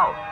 soul